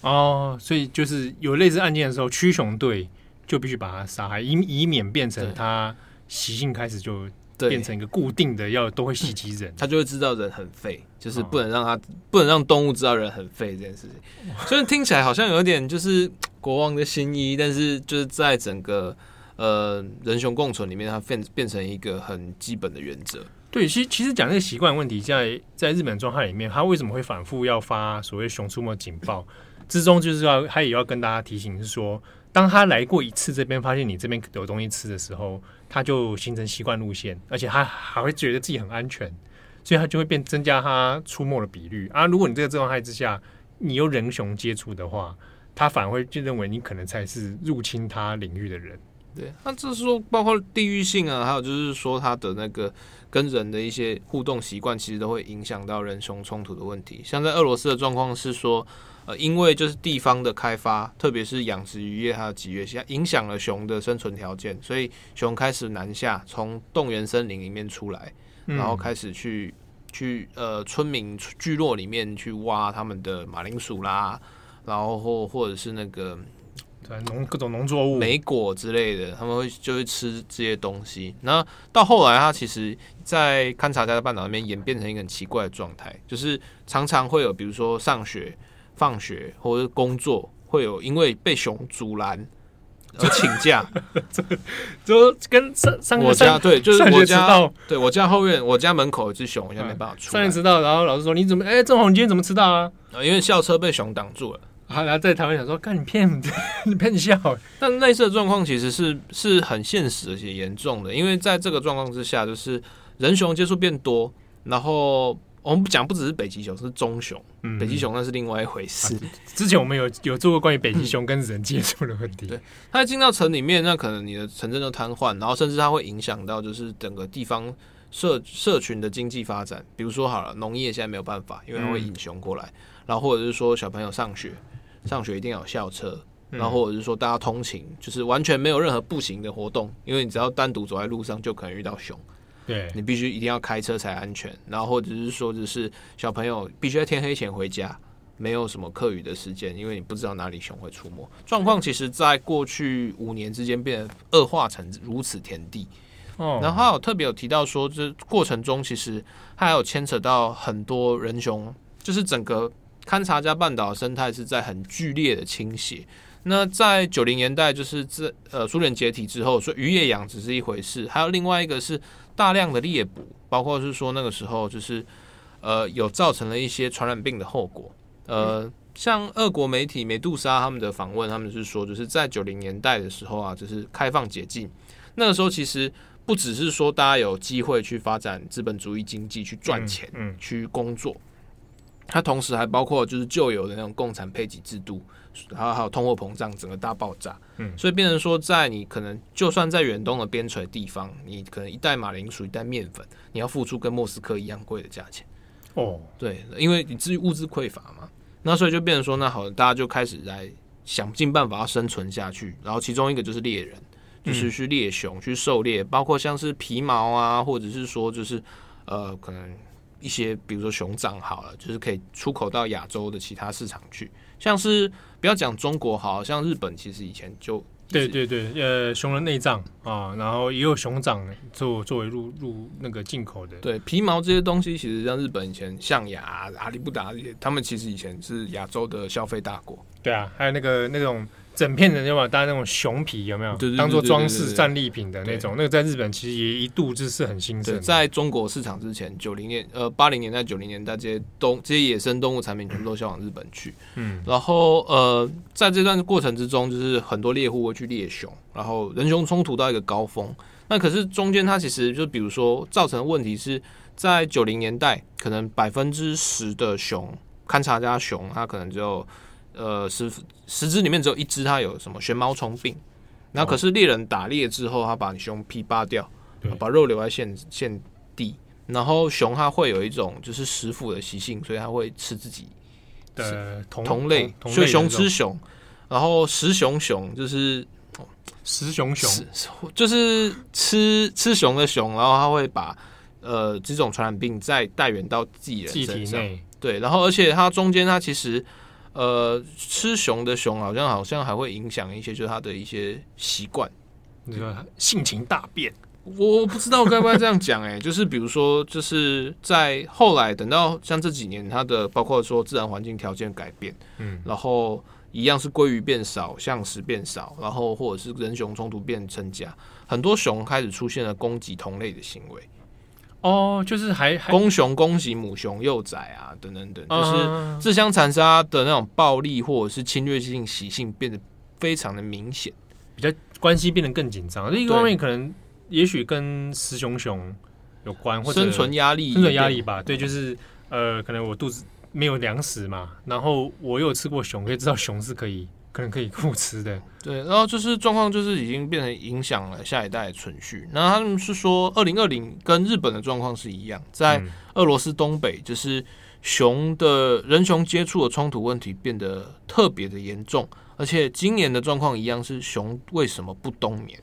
Speaker 3: 哦，所以就是有类似案件的时候，驱熊队就必须把它杀害，以以免变成它习性开始就。变成一个固定的，要都会袭击人，
Speaker 2: 他就会知道人很废，就是不能让他不能让动物知道人很废这件事情。虽然听起来好像有点就是国王的新衣，但是就是在整个呃人熊共存里面，它变变成一个很基本的原则。
Speaker 3: 对，其实其实讲这个习惯问题，在在日本状态里面，他为什么会反复要发所谓熊出没警报之中，就是要他也要跟大家提醒是说，当他来过一次这边，发现你这边有东西吃的时候。他就形成习惯路线，而且他还会觉得自己很安全，所以他就会变增加他出没的比率啊。如果你这个状态之下，你又人熊接触的话，他反而会就认为你可能才是入侵他领域的人，
Speaker 2: 对，那这是说包括地域性啊，还有就是说它的那个跟人的一些互动习惯，其实都会影响到人熊冲突的问题。像在俄罗斯的状况是说，呃，因为就是地方的开发，特别是养殖渔业还有集约下，影响了熊的生存条件，所以熊开始南下，从动员森林里面出来，然后开始去。去呃村民聚落里面去挖他们的马铃薯啦，然后或或者是那个
Speaker 3: 对农各种农作物、
Speaker 2: 莓果之类的，他们会就会吃这些东西。那到后来，它其实，在勘察加的半岛那边演变成一个很奇怪的状态，就是常常会有比如说上学、放学或者是工作，会有因为被熊阻拦。就请假，[LAUGHS]
Speaker 3: 就跟上上
Speaker 2: 我家对，就是我家对我家后院，我家门口有只熊，我现在没办法出。
Speaker 3: 上学迟到，然后老师说：“你怎么？哎，正好你今天怎么迟到啊？”
Speaker 2: 因为校车被熊挡住了。
Speaker 3: 然后在台湾想说：“看你骗你 [LAUGHS] 骗笑。”
Speaker 2: 但类似的状况其实是是很现实而且严重的，因为在这个状况之下，就是人熊接触变多，然后。我们不讲，不只是北极熊，是棕熊。嗯、北极熊那是另外一回事。啊、
Speaker 3: 之前我们有有做过关于北极熊跟人接触的问题。
Speaker 2: 对，它进到城里面，那可能你的城镇就瘫痪，然后甚至它会影响到就是整个地方社社群的经济发展。比如说好了，农业现在没有办法，因为它会引熊过来。嗯、然后或者是说小朋友上学，上学一定要有校车。然后或者是说大家通勤，就是完全没有任何步行的活动，因为你只要单独走在路上，就可能遇到熊。
Speaker 3: 对，
Speaker 2: 你必须一定要开车才安全，然后或者是说，就是小朋友必须在天黑前回家，没有什么课余的时间，因为你不知道哪里熊会出没。状况其实在过去五年之间变得恶化成如此田地。哦，然后还有特别有提到说，这过程中其实它还有牵扯到很多人熊，就是整个勘察加半岛生态是在很剧烈的倾斜。那在九零年代，就是这呃苏联解体之后，所以渔业养殖是一回事，还有另外一个是。大量的猎捕，包括是说那个时候就是，呃，有造成了一些传染病的后果。呃，像俄国媒体梅杜莎他们的访问，他们是说，就是在九零年代的时候啊，就是开放解禁，那个时候其实不只是说大家有机会去发展资本主义经济去赚钱，嗯，去工作，它同时还包括就是旧有的那种共产配给制度。然后还有通货膨胀，整个大爆炸，嗯，所以变成说，在你可能就算在远东的边陲地方，你可能一袋马铃薯、一袋面粉，你要付出跟莫斯科一样贵的价钱。哦，对，因为你至于物资匮乏嘛，那所以就变成说，那好，大家就开始来想尽办法要生存下去。然后其中一个就是猎人，就是去猎熊、去狩猎，包括像是皮毛啊，或者是说就是呃，可能一些比如说熊掌好了，就是可以出口到亚洲的其他市场去，像是。不要讲中国好，像日本其实以前就
Speaker 3: 对对对，呃，熊的内脏啊，然后也有熊掌作作为入入那个进口的。
Speaker 2: 对，皮毛这些东西，其实像日本以前象牙、阿里不达他们其实以前是亚洲的消费大国。
Speaker 3: 对啊，还有那个那种。整片人，就把搭那种熊皮有没有？当做装饰战利品的那种，那个在日本其实也一度就是很兴盛。
Speaker 2: 在中国市场之前，九零年呃八零年代九零年代这些东这些野生动物产品全部都销往日本去。嗯，然后呃在这段过程之中，就是很多猎户会去猎熊，然后人熊冲突到一个高峰。那可是中间它其实就比如说造成的问题是在九零年代，可能百分之十的熊勘察家熊，它可能就。呃，十十只里面只有一只，它有什么旋毛虫病。那可是猎人打猎之后，他把你熊皮扒掉，把肉留在现现地。然后熊它会有一种就是食腐的习性，所以它会吃自己
Speaker 3: 的同
Speaker 2: 同类，所以熊吃熊。然后食熊熊就是
Speaker 3: 食熊熊，
Speaker 2: 就是吃吃熊的熊，然后它会把呃这种传染病再带源到自己人身上。对，然后而且它中间它其实。呃，吃熊的熊好像好像还会影响一些，就是它的一些习惯，
Speaker 3: 那个性情大变。
Speaker 2: 我不知道该不该这样讲，哎，就是比如说，就是在后来等到像这几年，它的包括说自然环境条件改变，嗯，然后一样是鲑鱼变少，象食变少，然后或者是人熊冲突变增加，很多熊开始出现了攻击同类的行为。
Speaker 3: 哦，就是还
Speaker 2: 公熊攻击母熊幼崽啊，等等等，就是自相残杀的那种暴力或者是侵略性习性变得非常的明显，
Speaker 3: 比较关系变得更紧张。另一方面，可能也许跟雌熊熊有关，或者
Speaker 2: 生存压力、
Speaker 3: 生存压力吧。对，就是呃，可能我肚子没有粮食嘛，然后我有吃过熊，可以知道熊是可以。可能可以互吃的。
Speaker 2: 对，然后就是状况就是已经变成影响了下一代的存续。那他们是说，二零二零跟日本的状况是一样，在俄罗斯东北，就是熊的人熊接触的冲突问题变得特别的严重，而且今年的状况一样是熊为什么不冬眠？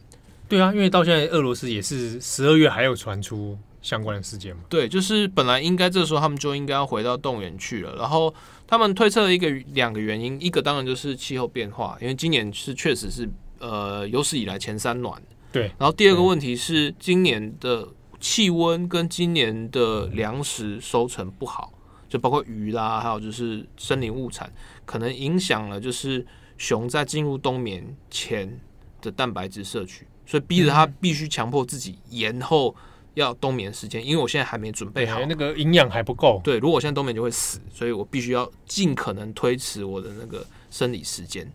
Speaker 3: 对啊，因为到现在俄罗斯也是十二月还有传出相关的事件嘛。
Speaker 2: 对，就是本来应该这时候他们就应该要回到动员去了，然后。他们推测了一个两个原因，一个当然就是气候变化，因为今年是确实是呃有史以来前三暖。
Speaker 3: 对。
Speaker 2: 然后第二个问题是今年的气温跟今年的粮食收成不好，就包括鱼啦，还有就是森林物产，可能影响了就是熊在进入冬眠前的蛋白质摄取，所以逼着它必须强迫自己延后。要冬眠时间，因为我现在还没准备好，
Speaker 3: 那个营养还不够。
Speaker 2: 对，如果我现在冬眠就会死，所以我必须要尽可能推迟我的那个生理时间。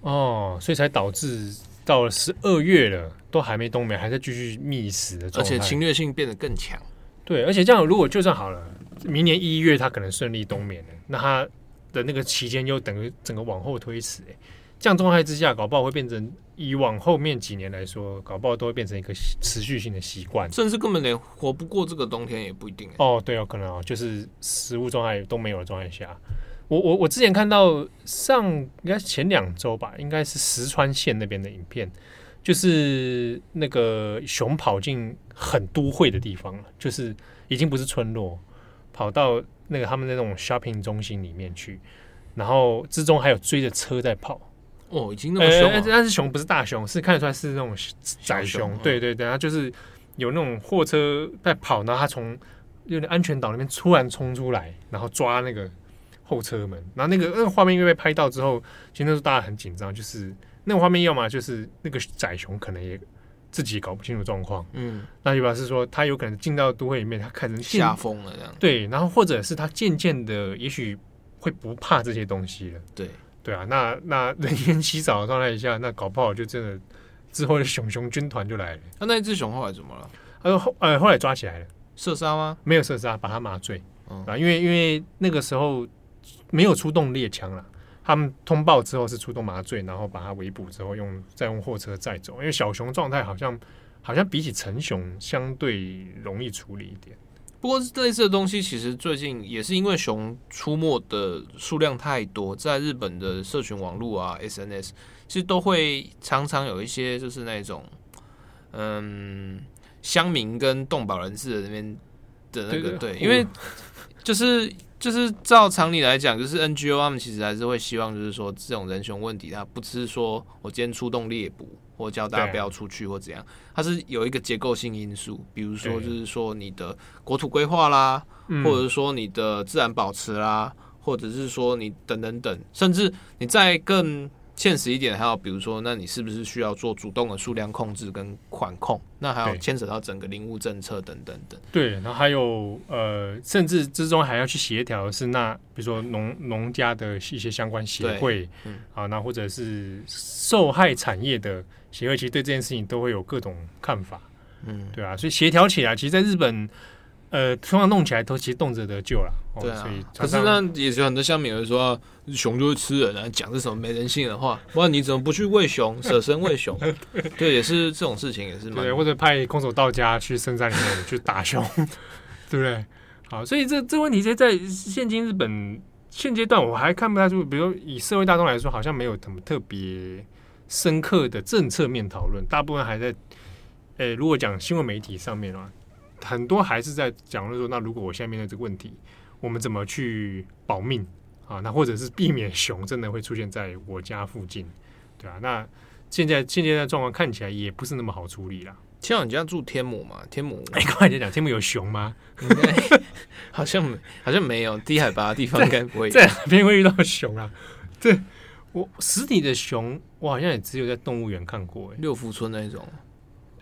Speaker 3: 哦，所以才导致到了十二月了，都还没冬眠，还在继续觅食的状态，
Speaker 2: 而且侵略性变得更强。
Speaker 3: 对，而且这样如果就算好了，明年一月他可能顺利冬眠了，那他的那个期间又等于整个往后推迟，哎。这样状态之下，搞不好会变成以往后面几年来说，搞不好都会变成一个持续性的习惯，
Speaker 2: 甚至根本连活不过这个冬天也不一定。
Speaker 3: 哦，对，有可能哦，就是食物状态都没有的状态下，我我我之前看到上应该是前两周吧，应该是石川县那边的影片，就是那个熊跑进很都会的地方了，就是已经不是村落，跑到那个他们那种 shopping 中心里面去，然后之中还有追着车在跑。
Speaker 2: 哦，已经那么凶了，啊，
Speaker 3: 但是熊不是大熊，是看得出来是那种窄熊。熊对对对，它就是有那种货车在跑，然后它从有点安全岛那边突然冲出来，然后抓那个后车门，然后那个那个画面因为被拍到之后，其实那时候大家很紧张，就是那个画面要么就是那个窄熊可能也自己搞不清楚状况，嗯，那就表示说他有可能进到都会里面，他可能
Speaker 2: 吓疯了这样，
Speaker 3: 对，然后或者是他渐渐的也许会不怕这些东西了，
Speaker 2: 对。
Speaker 3: 对啊，那那人烟稀少的状态下，那搞不好就真的之后的熊熊军团就来了。
Speaker 2: 那那一只熊后来怎么了？
Speaker 3: 呃后呃后来抓起来了，
Speaker 2: 射杀吗？
Speaker 3: 没有射杀，把它麻醉。嗯、啊，因为因为那个时候没有出动猎枪了，他们通报之后是出动麻醉，然后把它围捕之后用再用货车载走。因为小熊状态好像好像比起成熊相对容易处理一点。
Speaker 2: 不过类似的东西，其实最近也是因为熊出没的数量太多，在日本的社群网络啊、SNS，其实都会常常有一些就是那种，嗯，乡民跟动保人士的那边的那个对，因为就是。就是照常理来讲，就是 NGO 他们其实还是会希望，就是说这种人熊问题，它不只是说我今天出动猎捕，或叫大家不要出去或怎样，它是有一个结构性因素，比如说就是说你的国土规划啦，或者是说你的自然保持啦，或者是说你等等等，甚至你在更。现实一点，还有比如说，那你是不是需要做主动的数量控制跟管控？那还有牵扯到整个林务政策等等等。
Speaker 3: 对，然后还有呃，甚至之中还要去协调是，那比如说农农家的一些相关协会，嗯，啊，那或者是受害产业的协会，其实对这件事情都会有各种看法，嗯，对啊，所以协调起来，其实在日本。呃，通常弄起来都其实动辄得救了，对啊。所以
Speaker 2: 可是那也有很多乡民会说，熊就是吃人啊，讲这什么没人性的话。[LAUGHS] 不然你怎么不去喂熊，舍身喂熊？[LAUGHS] 对，也是这种事情，也是蛮。
Speaker 3: 对，或者派空手道家去深山里面去打熊，[LAUGHS] 对不对？好，所以这这问题在在现今日本现阶段，我还看不太出，比如以社会大众来说，好像没有什么特别深刻的政策面讨论，大部分还在，诶，如果讲新闻媒体上面啊。很多还是在讲论说，那如果我现在面对这个问题，我们怎么去保命啊？那或者是避免熊真的会出现在我家附近，对啊，那现在现在的状况看起来也不是那么好处理啦。
Speaker 2: 像你家住天母嘛？天母，[LAUGHS]
Speaker 3: 哎，刚才讲天母有熊吗？
Speaker 2: 好 [LAUGHS] 像好像没有，低海拔的地方应该不会
Speaker 3: 在哪边会遇到熊啊？对，我实体的熊，我好像也只有在动物园看过，
Speaker 2: 六福村那种，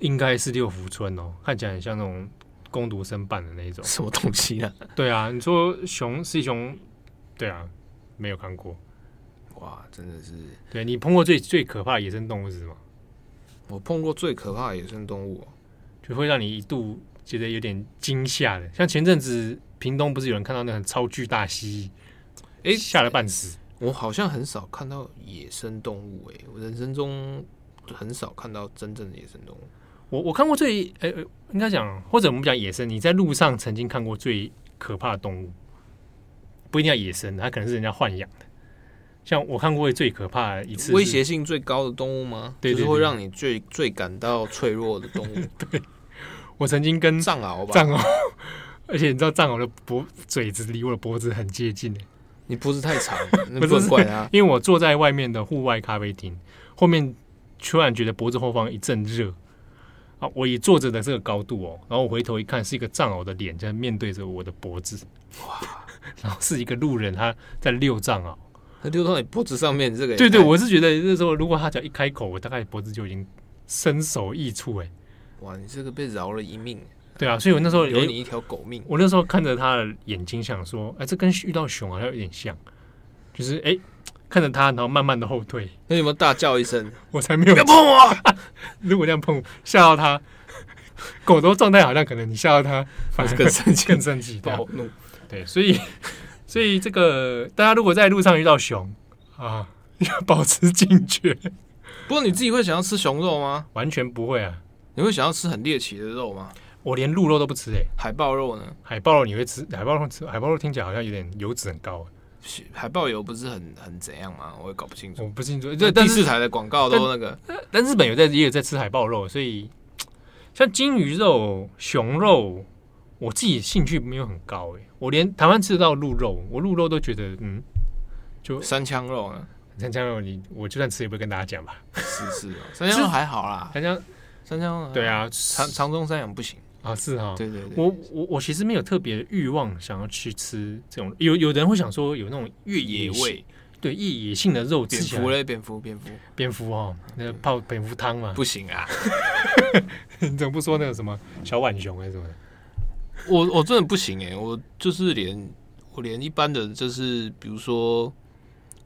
Speaker 3: 应该是六福村哦，看起来很像那种。工读生办的那一种
Speaker 2: 什么东西啊？
Speaker 3: 对啊，你说熊是熊，对啊，没有看过。
Speaker 2: 哇，真的是。
Speaker 3: 对，你碰过最最可怕的野生动物是什么？
Speaker 2: 我碰过最可怕的野生动物，
Speaker 3: 就会让你一度觉得有点惊吓的。像前阵子屏东不是有人看到那很超巨大蜥蜴？哎，吓了半死。
Speaker 2: 我好像很少看到野生动物、欸，哎，我人生中很少看到真正的野生动物。
Speaker 3: 我我看过最，哎、欸，应该讲，或者我们讲野生，你在路上曾经看过最可怕的动物，不一定要野生，它可能是人家豢养的。像我看过最可怕的一次，
Speaker 2: 威胁性最高的动物吗？对，就是会让你最最感到脆弱的动物。[LAUGHS]
Speaker 3: 对，我曾经跟
Speaker 2: 藏獒吧，
Speaker 3: 藏獒，而且你知道藏獒的脖嘴子离我的脖子很接近的。
Speaker 2: 你脖子太长，[LAUGHS] 不能怪他。
Speaker 3: 因为我坐在外面的户外咖啡厅，后面突然觉得脖子后方一阵热啊！我以坐着的这个高度哦，然后我回头一看，是一个藏獒的脸在面对着我的脖子，哇！[LAUGHS] 然后是一个路人他在遛藏獒，
Speaker 2: 他遛到你脖子上面这个。
Speaker 3: 对对，我是觉得那时候如果他只要一开口，我大概脖子就已经身首异处哎！
Speaker 2: 哇，你这个被饶了一命。
Speaker 3: 对啊，所以我那时候
Speaker 2: 留你一条狗命。
Speaker 3: 我那时候看着他的眼睛，想说：“哎，这跟遇到熊好像有点像，就是哎，看着他，然后慢慢的后退。
Speaker 2: 那有没有大叫一声？[LAUGHS]
Speaker 3: 我才没有，
Speaker 2: 不要碰我！[LAUGHS]
Speaker 3: 如果这样碰，吓到他，狗的状态好像可能你吓到他，反而更生气，更生气，暴怒。对，所以，[LAUGHS] 所以这个大家如果在路上遇到熊啊，要保持警觉。
Speaker 2: 不过你自己会想要吃熊肉吗？
Speaker 3: 完全不会啊！你
Speaker 2: 会想要吃很猎奇的肉吗？
Speaker 3: 我连鹿肉都不吃诶、欸，
Speaker 2: 海豹肉呢？
Speaker 3: 海豹肉你会吃？海豹肉吃？海豹肉听起来好像有点油脂很高。
Speaker 2: 海豹油不是很很怎样吗？我也搞不清楚。
Speaker 3: 我不清楚。
Speaker 2: 这第四台的广告都那个，
Speaker 3: 但，但日本有在也有在吃海豹肉，所以像鲸鱼肉、熊肉，我自己兴趣没有很高诶、欸。我连台湾吃得到鹿肉，我鹿肉都觉得嗯，就
Speaker 2: 三枪肉呢？
Speaker 3: 三枪肉你我就算吃也不会跟大家讲吧。
Speaker 2: 是是哦，三枪肉还好啦，[LAUGHS]
Speaker 3: 三枪
Speaker 2: 三枪
Speaker 3: 对啊，
Speaker 2: 长长中山羊不行。
Speaker 3: 啊，是哈，
Speaker 2: 对对对，
Speaker 3: 我我我其实没有特别的欲望想要去吃这种，有有人会想说有那种越野味，对，越野性的肉，
Speaker 2: 蝙蝠嘞，蝙蝠，蝙蝠，
Speaker 3: 蝙蝠哦，那个泡蝙蝠汤嘛，
Speaker 2: 不行啊，[LAUGHS]
Speaker 3: 你怎么不说那个什么小浣熊还是什么？
Speaker 2: 我我真的不行哎，我就是连我连一般的就是比如说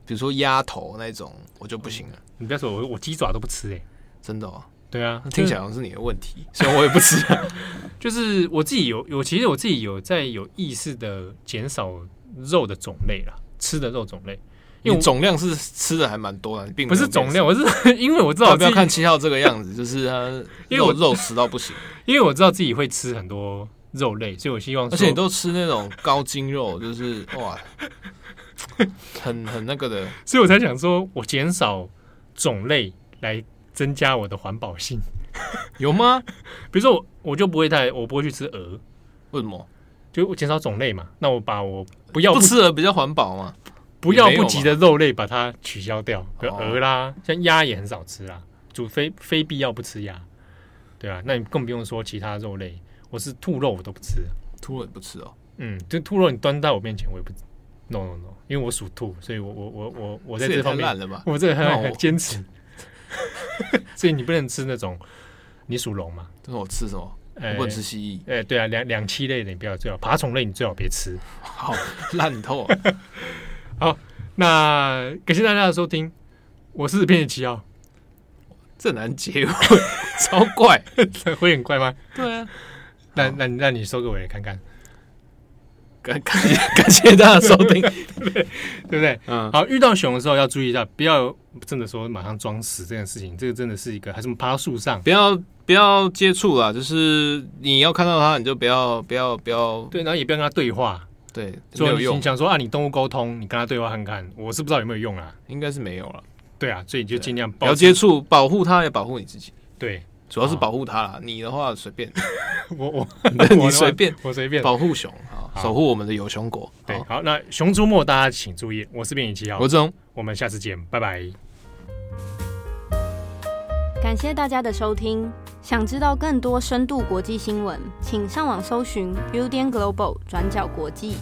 Speaker 2: 比如说鸭头那种我就不行了，
Speaker 3: 你不要说我我鸡爪都不吃哎，
Speaker 2: 真的哦。
Speaker 3: 对啊，
Speaker 2: 听起来好像是你的问题，虽然我也不吃。[LAUGHS]
Speaker 3: 就是我自己有有，其实我自己有在有意识的减少肉的种类啦，吃的肉种类，
Speaker 2: 因为总量是吃的还蛮多的，并
Speaker 3: 不是总量，我是 [LAUGHS] 因为我知道我
Speaker 2: 不要看七号这个样子，就是他 [LAUGHS] 因为我肉吃到不行，
Speaker 3: 因为我知道自己会吃很多肉类，所以我希望，
Speaker 2: 而且你都吃那种高筋肉，就是哇，[LAUGHS] 很很那个的，
Speaker 3: 所以我才想说我减少种类来。增加我的环保性 [LAUGHS]
Speaker 2: 有吗？
Speaker 3: 比如说我我就不会太我不会去吃鹅，
Speaker 2: 为什么？
Speaker 3: 就减少种类嘛。那我把我不要不，
Speaker 2: 不吃鹅比较环保嘛？
Speaker 3: 不要不急的肉类把它取消掉，比如鹅啦，像鸭也很少吃啦，除非非必要不吃鸭，对啊，那你更不用说其他肉类，我是兔肉我都不吃，
Speaker 2: 兔肉也不吃哦。
Speaker 3: 嗯，就兔肉你端到我面前我也不，no no no，因为我属兔，所以我我我我我在这方面我这很坚持。[LAUGHS] 所以你不能吃那种，你属龙嘛？
Speaker 2: 但是我吃什么？欸、我不能吃蜥蜴。
Speaker 3: 哎、欸，对啊，两两栖类的你不要最好，爬虫类你最好别吃。
Speaker 2: 好烂透了。[LAUGHS]
Speaker 3: 好，那感谢大家的收听，我是编辑七号。
Speaker 2: 这难结尾，[LAUGHS] 超怪，[LAUGHS]
Speaker 3: 会很怪吗？
Speaker 2: 对啊。
Speaker 3: 那那那你收个尾看看。
Speaker 2: 感 [LAUGHS] 感谢感谢大家收听，[LAUGHS]
Speaker 3: 对，对不对？嗯，好，遇到熊的时候要注意一下，不要真的说马上装死这件事情，这个真的是一个，还是爬树上，
Speaker 2: 不要不要接触啦，就是你要看到它，你就不要不要不要，
Speaker 3: 对，然后也不要跟它对话，
Speaker 2: 对，
Speaker 3: 没有用。你想说啊，你动物沟通，你跟它对话看看，我是不知道有没有用啊，
Speaker 2: 应该是没有了。
Speaker 3: 对啊，所以你就尽量
Speaker 2: 不要接触，保护它也保护你自己。
Speaker 3: 对。
Speaker 2: 主要是保护它啦，你的话随便，[LAUGHS]
Speaker 3: 我我
Speaker 2: 你随便，
Speaker 3: 我随便。
Speaker 2: 保护熊。啊，守护我们的有熊国。
Speaker 3: 对，好，那熊出没大家请注意，我是编辑七号，
Speaker 2: 我是钟，
Speaker 3: 我们下次见，拜拜。
Speaker 1: 感谢大家的收听，想知道更多深度国际新闻，请上网搜寻 Udan Global 转角国际。